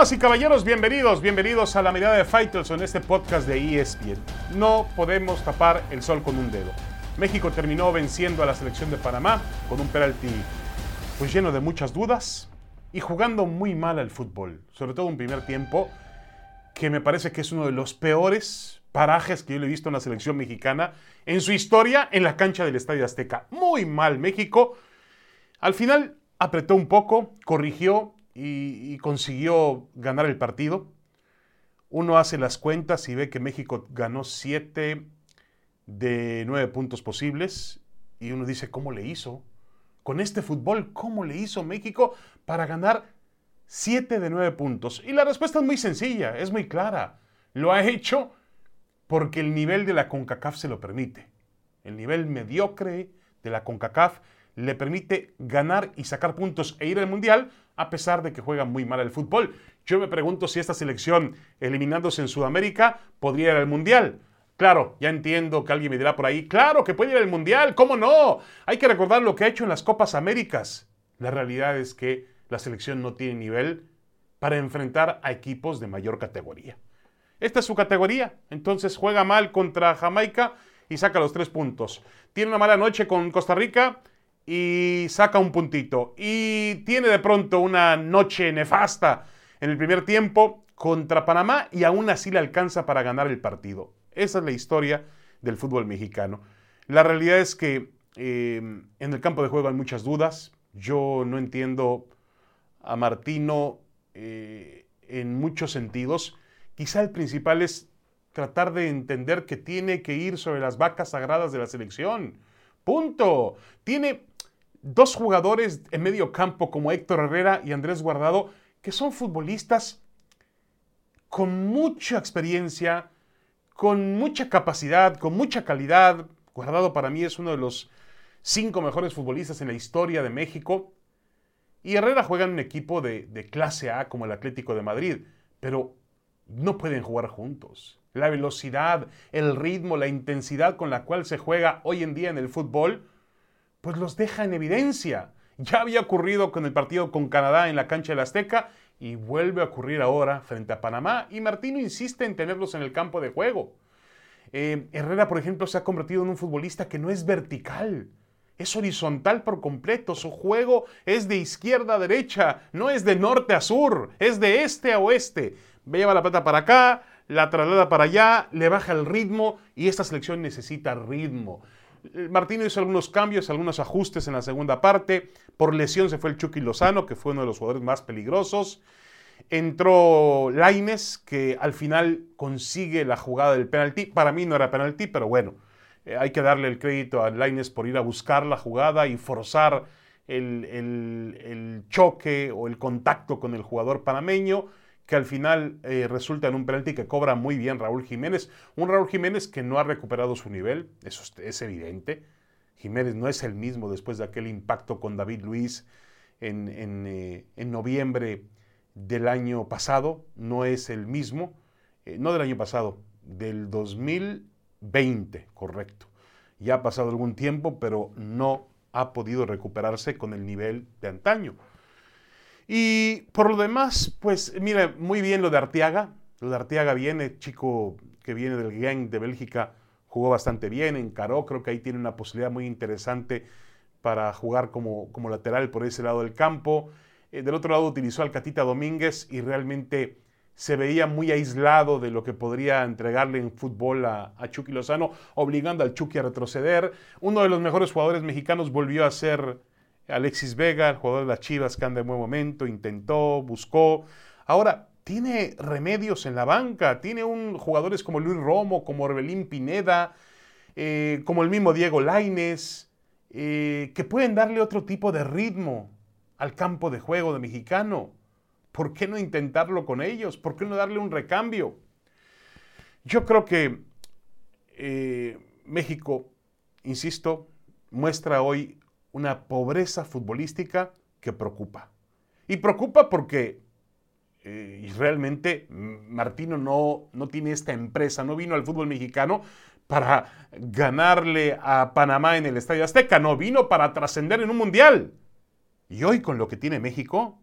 Y caballeros, bienvenidos, bienvenidos a la mirada de Fighters en este podcast de ESPN. No podemos tapar el sol con un dedo. México terminó venciendo a la selección de Panamá con un penalti pues lleno de muchas dudas y jugando muy mal al fútbol, sobre todo un primer tiempo que me parece que es uno de los peores parajes que yo le he visto en la selección mexicana en su historia en la cancha del Estadio Azteca. Muy mal México. Al final apretó un poco, corrigió y, consiguió ganar el partido. Uno hace las cuentas y ve que México ganó 7 de 9 puntos posibles y uno dice, ¿cómo le hizo? Con este fútbol, ¿cómo le hizo México para ganar 7 de 9 puntos? Y la respuesta es muy sencilla, es muy clara. Lo ha hecho porque el nivel de la CONCACAF se lo permite. El nivel mediocre de la CONCACAF le permite ganar y sacar puntos e ir al Mundial a pesar de que juega muy mal el fútbol. Yo me pregunto si esta selección, eliminándose en Sudamérica, podría ir al Mundial. Claro, ya entiendo que alguien me dirá por ahí, claro que puede ir al Mundial, ¿cómo no? Hay que recordar lo que ha hecho en las Copas Américas. La realidad es que la selección no tiene nivel para enfrentar a equipos de mayor categoría. Esta es su categoría, entonces juega mal contra Jamaica y saca los tres puntos. Tiene una mala noche con Costa Rica y saca un puntito. Y tiene de pronto una noche nefasta en el primer tiempo contra Panamá y aún así le alcanza para ganar el partido. Esa es la historia del fútbol mexicano. La realidad es que eh, en el campo de juego hay muchas dudas. Yo no entiendo a Martino eh, en muchos sentidos. Quizá el principal es tratar de entender que tiene que ir sobre las vacas sagradas de la selección. Punto. Tiene dos jugadores en medio campo como Héctor Herrera y Andrés Guardado que son futbolistas con mucha experiencia, con mucha capacidad, con mucha calidad. Guardado para mí es uno de los cinco mejores futbolistas en la historia de México. Y Herrera juega en un equipo de, clase A como el Atlético de Madrid, pero no pueden jugar juntos. La velocidad, el ritmo, la intensidad con la cual se juega hoy en día en el fútbol, pues los deja en evidencia. Ya había ocurrido con el partido con Canadá en la cancha del Azteca y vuelve a ocurrir ahora frente a Panamá y Martino insiste en tenerlos en el campo de juego. Eh, Herrera, por ejemplo, se ha convertido en un futbolista que no es vertical, es horizontal por completo. Su juego es de izquierda a derecha, no es de norte a sur, es de este a oeste. Lleva la plata para acá, la traslada para allá, le baja el ritmo y esta selección necesita ritmo. Martino hizo algunos cambios, algunos ajustes en la segunda parte. Por lesión se fue el Chucky Lozano, que fue uno de los jugadores más peligrosos. Entró Laines, que al final consigue la jugada del penalti. Para mí no era penalti, pero bueno, eh, hay que darle el crédito a Laines por ir a buscar la jugada y forzar el, el, choque o el contacto con el jugador panameño, que al final eh, resulta en un penalti que cobra muy bien Raúl Jiménez. Un Raúl Jiménez que no ha recuperado su nivel, eso es evidente. Jiménez no es el mismo después de aquel impacto con David Luis en, en, eh, en noviembre del año pasado, no es el mismo, eh, no del año pasado, del 2020, correcto. Ya ha pasado algún tiempo, pero no ha podido recuperarse con el nivel de antaño. Y por lo demás, pues mira, muy bien lo de Arteaga. Lo de Arteaga viene, chico que viene del Gang de Bélgica, jugó bastante bien, encaró, creo que ahí tiene una posibilidad muy interesante para jugar como, como lateral por ese lado del campo. Eh, del otro lado utilizó al Catita Domínguez y realmente se veía muy aislado de lo que podría entregarle en fútbol a, a, Chucky Lozano, obligando al Chucky a retroceder. Uno de los mejores jugadores mexicanos volvió a ser Alexis Vega, el jugador de las Chivas que anda en buen momento, intentó, buscó. Ahora, tiene remedios en la banca, tiene un, jugadores como Luis Romo, como Orbelín Pineda, eh, como el mismo Diego Laines, eh, que pueden darle otro tipo de ritmo al campo de juego de mexicano. ¿Por qué no intentarlo con ellos? ¿Por qué no darle un recambio? Yo creo que eh, México, insisto, muestra hoy una pobreza futbolística que preocupa. Y preocupa porque eh, realmente Martino no, no tiene esta empresa, no vino al fútbol mexicano para ganarle a Panamá en el Estadio Azteca, no, vino para trascender en un mundial. Y hoy con lo que tiene México,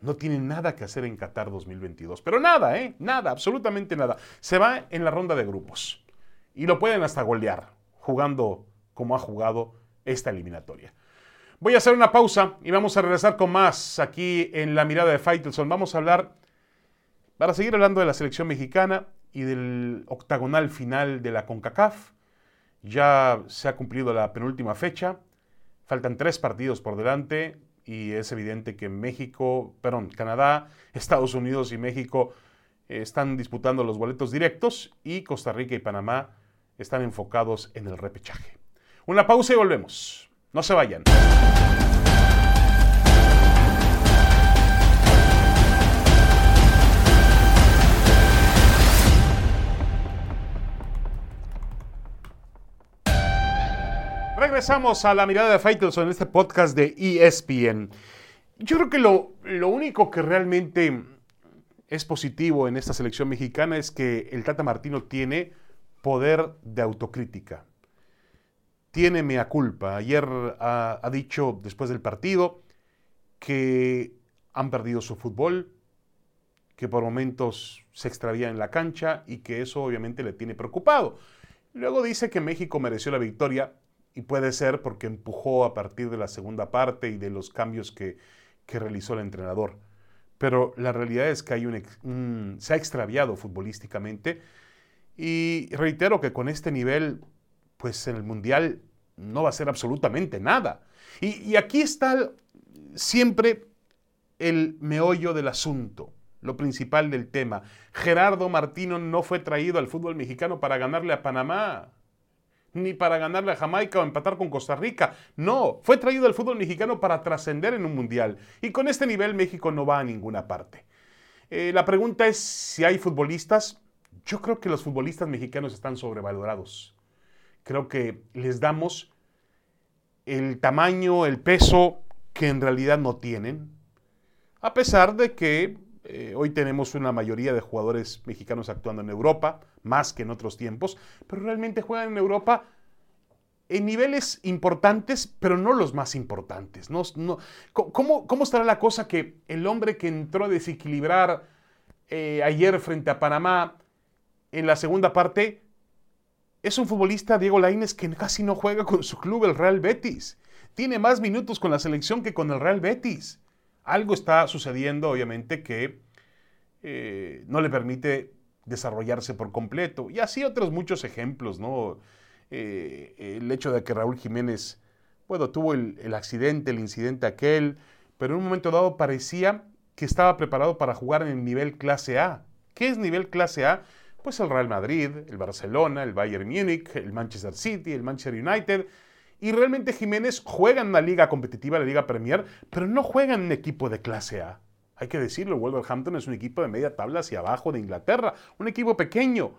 no tiene nada que hacer en Qatar 2022. Pero nada, ¿eh? Nada, absolutamente nada. Se va en la ronda de grupos. Y lo pueden hasta golear, jugando como ha jugado esta eliminatoria. Voy a hacer una pausa y vamos a regresar con más aquí en la mirada de Faitelson. Vamos a hablar, para seguir hablando de la selección mexicana y del octagonal final de la CONCACAF. Ya se ha cumplido la penúltima fecha. Faltan tres partidos por delante y es evidente que México, perdón, Canadá, Estados Unidos y México eh, están disputando los boletos directos y Costa Rica y Panamá están enfocados en el repechaje. Una pausa y volvemos. No se vayan. Regresamos a la mirada de Faitelson en este podcast de ESPN. Yo creo que lo, lo, único que realmente es positivo en esta selección mexicana es que el Tata Martino tiene poder de autocrítica tiene mea culpa. Ayer ha, dicho después del partido que han perdido su fútbol, que por momentos se extravía en la cancha y que eso obviamente le tiene preocupado. Luego dice que México mereció la victoria y puede ser porque empujó a partir de la segunda parte y de los cambios que, realizó el entrenador. Pero la realidad es que hay un, se ha extraviado futbolísticamente y reitero que con este nivel pues en el Mundial no va a ser absolutamente nada. Y, aquí está siempre el meollo del asunto, lo principal del tema. Gerardo Martino no fue traído al fútbol mexicano para ganarle a Panamá, ni para ganarle a Jamaica o empatar con Costa Rica. No, fue traído al fútbol mexicano para trascender en un mundial. Y con este nivel México no va a ninguna parte. Eh, la pregunta es si hay futbolistas. Yo creo que los futbolistas mexicanos están sobrevalorados creo que les damos el tamaño, el peso que en realidad no tienen, a pesar de que eh, hoy tenemos una mayoría de jugadores mexicanos actuando en Europa, más que en otros tiempos, pero realmente juegan en Europa en niveles importantes, pero no los más importantes. No, ¿cómo, ¿Cómo, estará la cosa que el hombre que entró a desequilibrar eh, ayer frente a Panamá en la segunda parte es un futbolista, Diego Lainez, que casi no juega con su club, el Real Betis. Tiene más minutos con la selección que con el Real Betis. Algo está sucediendo, obviamente, que eh, no le permite desarrollarse por completo. Y así otros muchos ejemplos, ¿no? Eh, el hecho de que Raúl Jiménez, bueno, tuvo el, el accidente, el incidente aquel, pero en un momento dado parecía que estaba preparado para jugar en el nivel clase A. ¿Qué es nivel clase A? Pues el Real Madrid, el Barcelona, el Bayern Múnich, el Manchester City, el Manchester United. Y realmente Jiménez juega en una liga competitiva, la Liga Premier, pero no juega en un equipo de clase A. Hay que decirlo, Wolverhampton es un equipo de media tabla hacia abajo de Inglaterra, un equipo pequeño.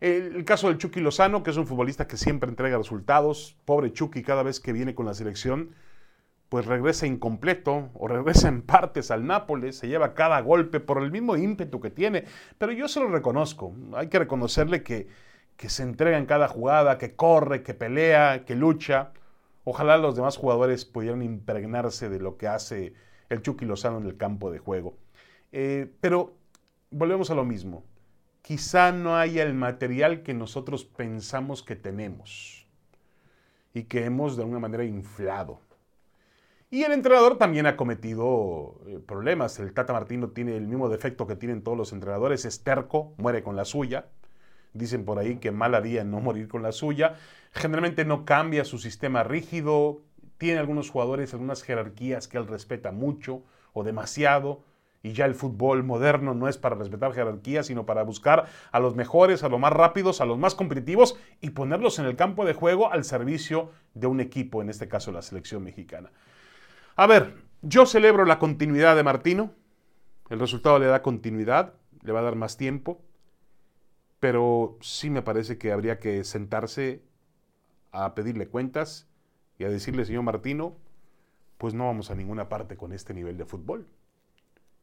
El, el, caso del Chucky Lozano, que es un futbolista que siempre entrega resultados. Pobre Chucky, cada vez que viene con la selección, pues regresa incompleto o regresa en partes al Nápoles, se lleva cada golpe por el mismo ímpetu que tiene, pero yo se lo reconozco, hay que reconocerle que, que se entrega en cada jugada, que corre, que pelea, que lucha. Ojalá los demás jugadores pudieran impregnarse de lo que hace el Chucky Lozano en el campo de juego. Eh, pero volvemos a lo mismo. Quizá no haya el material que nosotros pensamos que tenemos y que hemos de alguna manera inflado. Y el entrenador también ha cometido eh, problemas. El Tata Martino tiene el mismo defecto que tienen todos los entrenadores, es terco, muere con la suya. Dicen por ahí que mal haría no morir con la suya. Generalmente no cambia su sistema rígido. Tiene algunos jugadores, algunas jerarquías que él respeta mucho o demasiado. Y ya el fútbol moderno no es para respetar jerarquías, sino para buscar a los mejores, a los más rápidos, a los más competitivos y ponerlos en el campo de juego al servicio de un equipo, en este caso la selección mexicana. A ver, yo celebro la continuidad de Martino. El resultado le da continuidad, le va a dar más tiempo. Pero sí me parece que habría que sentarse a pedirle cuentas y a decirle, señor Martino, pues no vamos a ninguna parte con este nivel de fútbol.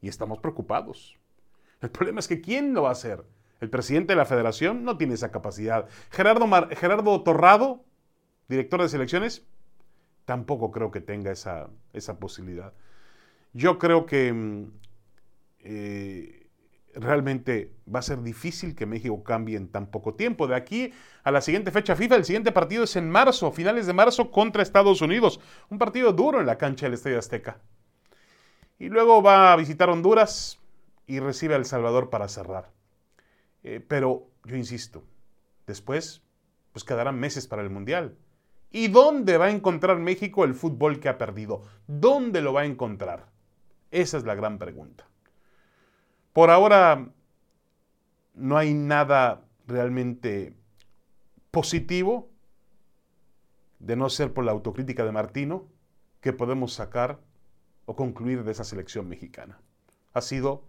Y estamos preocupados. El problema es que ¿quién lo va a hacer? El presidente de la federación no tiene esa capacidad. Gerardo, Gerardo Torrado, director de selecciones, tampoco creo que tenga esa, esa posibilidad. Yo creo que mm, eh, realmente va a ser difícil que México cambie en tan poco tiempo. De aquí a la siguiente fecha FIFA, el siguiente partido es en marzo, finales de marzo contra Estados Unidos. Un partido duro en la cancha del Estadio Azteca. Y luego va a visitar Honduras y recibe a El Salvador para cerrar. Eh, pero yo insisto, después pues quedarán meses para el Mundial. ¿Y dónde va a encontrar México el fútbol que ha perdido? ¿Dónde lo va a encontrar? Esa es la gran pregunta. Por ahora no hay nada realmente positivo, de no ser por la autocrítica de Martino, que podemos sacar o concluir de esa selección mexicana. Ha sido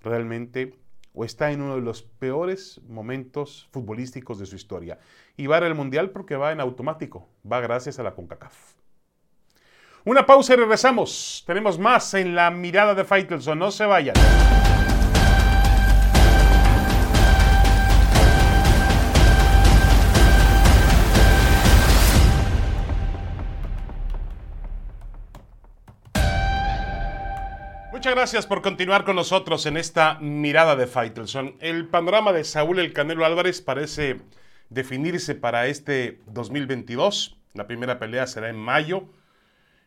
realmente o está en uno de los peores momentos futbolísticos de su historia. Y va al Mundial porque va en automático, va gracias a la CONCACAF. Una pausa y regresamos. Tenemos más en la mirada de Faitelson, no se vayan. Muchas gracias por continuar con nosotros en esta mirada de Faitelson. El panorama de Saúl El Canelo Álvarez parece definirse para este 2022. La primera pelea será en mayo.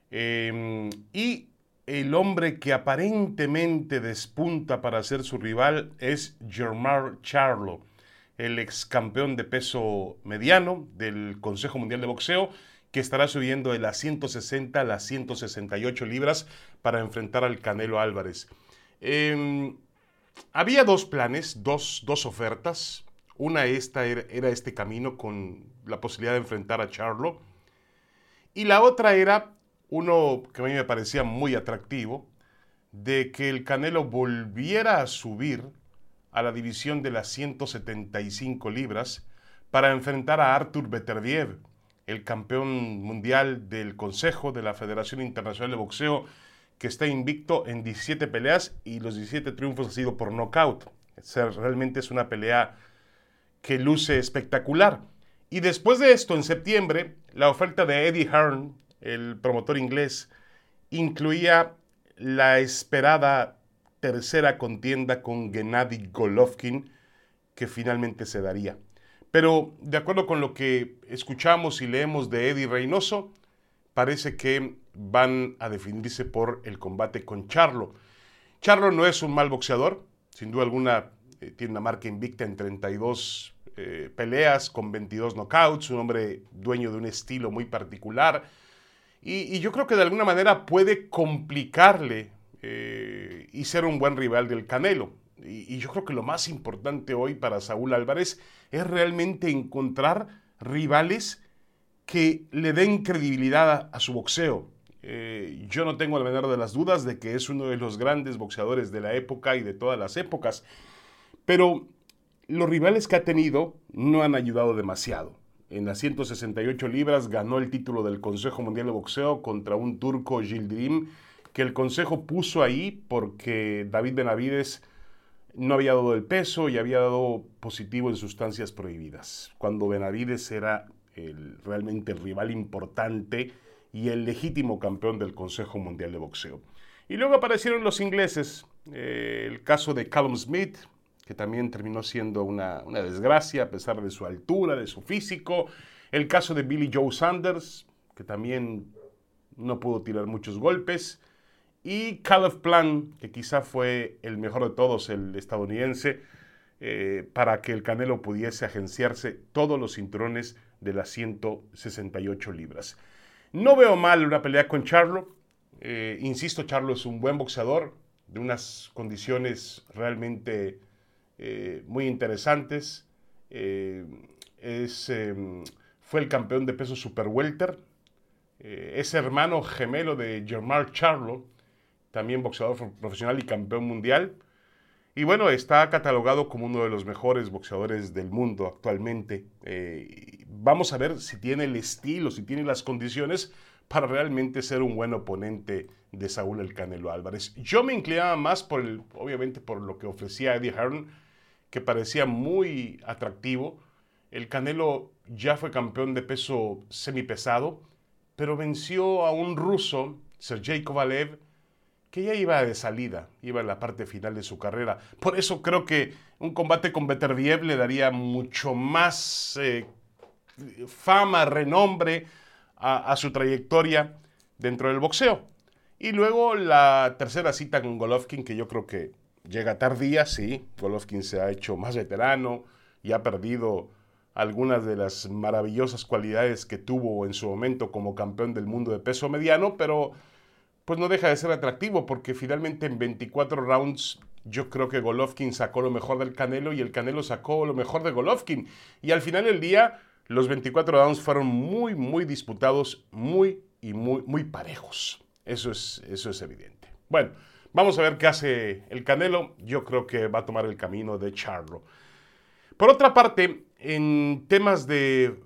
Em, y el hombre que aparentemente despunta para ser su rival es Germán Charlo, el ex campeón de peso mediano del Consejo Mundial de Boxeo que estará subiendo de las 160 a las 168 libras para enfrentar al Canelo Álvarez. Em, había dos planes, dos, ofertas. Una esta era, era, este camino con la posibilidad de enfrentar a Charlo. Y la otra era uno que a mí me parecía muy atractivo, de que el Canelo volviera a subir a la división de las 175 libras para enfrentar a Artur Beterbiev, el campeón mundial del Consejo de la Federación Internacional de Boxeo, que está invicto en 17 peleas y los 17 triunfos han sido por nocaut. realmente es una pelea que luce espectacular. Y después de esto, en septiembre, la oferta de Eddie Hearn, el promotor inglés, incluía la esperada tercera contienda con Gennady Golovkin, que finalmente se daría. Pero de acuerdo con lo que escuchamos y leemos de Eddie Reynoso, parece que van a definirse por el combate con Charlo. Charlo no es un mal boxeador, sin duda alguna eh, tiene una marca invicta en 32 eh, peleas con 22 knockouts, un hombre dueño de un estilo muy particular. Y, yo creo que de alguna manera puede complicarle eh, y ser un buen rival del Canelo y, yo creo que lo más importante hoy para Saúl Álvarez es realmente encontrar rivales que le den credibilidad a, su boxeo. Eh, yo no tengo la menor de las dudas de que es uno de los grandes boxeadores de la época y de todas las épocas, pero los rivales que ha tenido no han ayudado demasiado. En las 168 libras ganó el título del Consejo Mundial de Boxeo contra un turco Gildirim, que el Consejo puso ahí porque David Benavides no había dado el peso y había dado positivo en sustancias prohibidas, cuando Benavides era el, realmente el rival importante y el legítimo campeón del Consejo Mundial de Boxeo. Y luego aparecieron los ingleses, eh, el caso de Callum Smith, que también terminó siendo una, una, desgracia a pesar de su altura, de su físico, el caso de Billy Joe Sanders, que también no pudo tirar muchos golpes, y Caleb Plan, que quizá fue el mejor de todos, el estadounidense, eh, para que el Canelo pudiese agenciarse todos los cinturones de las 168 libras. No veo mal una pelea con Charlo. Eh, insisto, Charlo es un buen boxeador, de unas condiciones realmente eh, muy interesantes. Es, em, fue el campeón de peso super welter. es hermano gemelo de Germán Charlo, también boxeador profesional y campeón mundial. Y bueno, está catalogado como uno de los mejores boxeadores del mundo actualmente. Eh, vamos a ver si tiene el estilo, si tiene las condiciones para realmente ser un buen oponente de Saúl El Canelo Álvarez. Yo me inclinaba más por el, obviamente por lo que ofrecía Eddie Hearn, que parecía muy atractivo. El Canelo ya fue campeón de peso semipesado, pero venció a un ruso, Sergey Kovalev, que ya iba de salida, iba en la parte final de su carrera. Por eso creo que un combate con Beterbiev le daría mucho más eh, fama, renombre a, su trayectoria dentro del boxeo. Y luego la tercera cita con Golovkin, que yo creo que llega tardía, sí. Golovkin se ha hecho más veterano y ha perdido algunas de las maravillosas cualidades que tuvo en su momento como campeón del mundo de peso mediano, pero pues no deja de ser atractivo porque finalmente en 24 rounds yo creo que Golovkin sacó lo mejor del Canelo y el Canelo sacó lo mejor de Golovkin. Y al final del día los 24 rounds fueron muy, muy disputados, muy y muy, muy parejos. Eso es, eso es evidente. Bueno, vamos a ver qué hace el Canelo. Yo creo que va a tomar el camino de Charlo. Por otra parte, en temas de,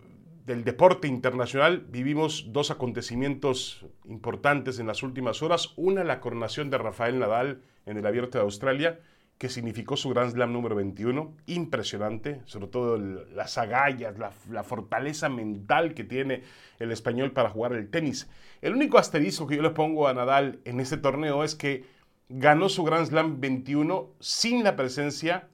del deporte internacional, vivimos dos acontecimientos importantes en las últimas horas. Una, la coronación de Rafael Nadal en el Abierto de Australia que significó su Grand Slam número 21. Impresionante, sobre todo las agallas, la, fortaleza mental que tiene el español para jugar el tenis. El único asterisco que yo le pongo a Nadal en este torneo es que ganó su Grand Slam 21 sin la presencia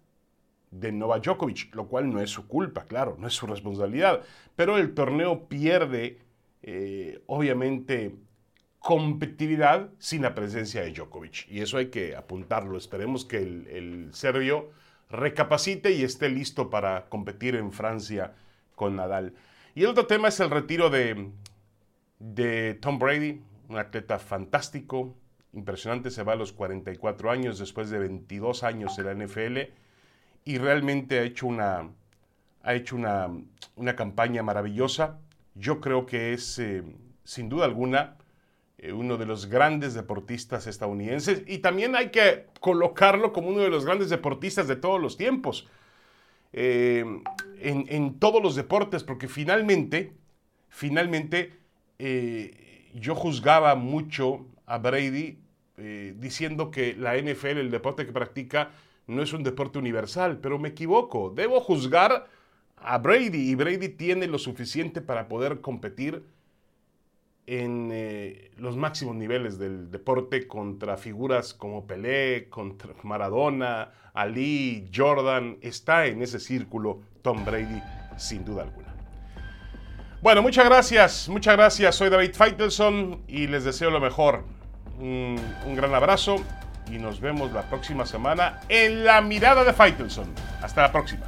de Novak Djokovic, lo cual no es su culpa, claro, no es su responsabilidad. Pero el torneo pierde, eh, obviamente, competitividad sin la presencia de Djokovic. Y eso hay que apuntarlo. Esperemos que el, serbio recapacite y esté listo para competir en Francia con Nadal. Y el otro tema es el retiro de, de Tom Brady, un atleta fantástico, impresionante, se va a los 44 años después de 22 años en la NFL y realmente ha hecho una, ha hecho una, campaña maravillosa. Yo creo que es, eh, sin duda alguna, eh, uno de los grandes deportistas estadounidenses y también hay que colocarlo como uno de los grandes deportistas de todos los tiempos. Eh, en, todos los deportes, porque finalmente, finalmente yo juzgaba mucho a Brady diciendo que la NFL, el deporte que practica, no es un deporte universal, pero me equivoco. Debo juzgar a Brady y Brady tiene lo suficiente para poder competir en eh, los máximos niveles del deporte contra figuras como Pelé, contra Maradona, Ali, Jordan. Está en ese círculo Tom Brady, sin duda alguna. Bueno, muchas gracias, muchas gracias. Soy David Feitelson y les deseo lo mejor. Un, un gran abrazo y nos vemos la próxima semana en la mirada de Feitelson. Hasta la próxima.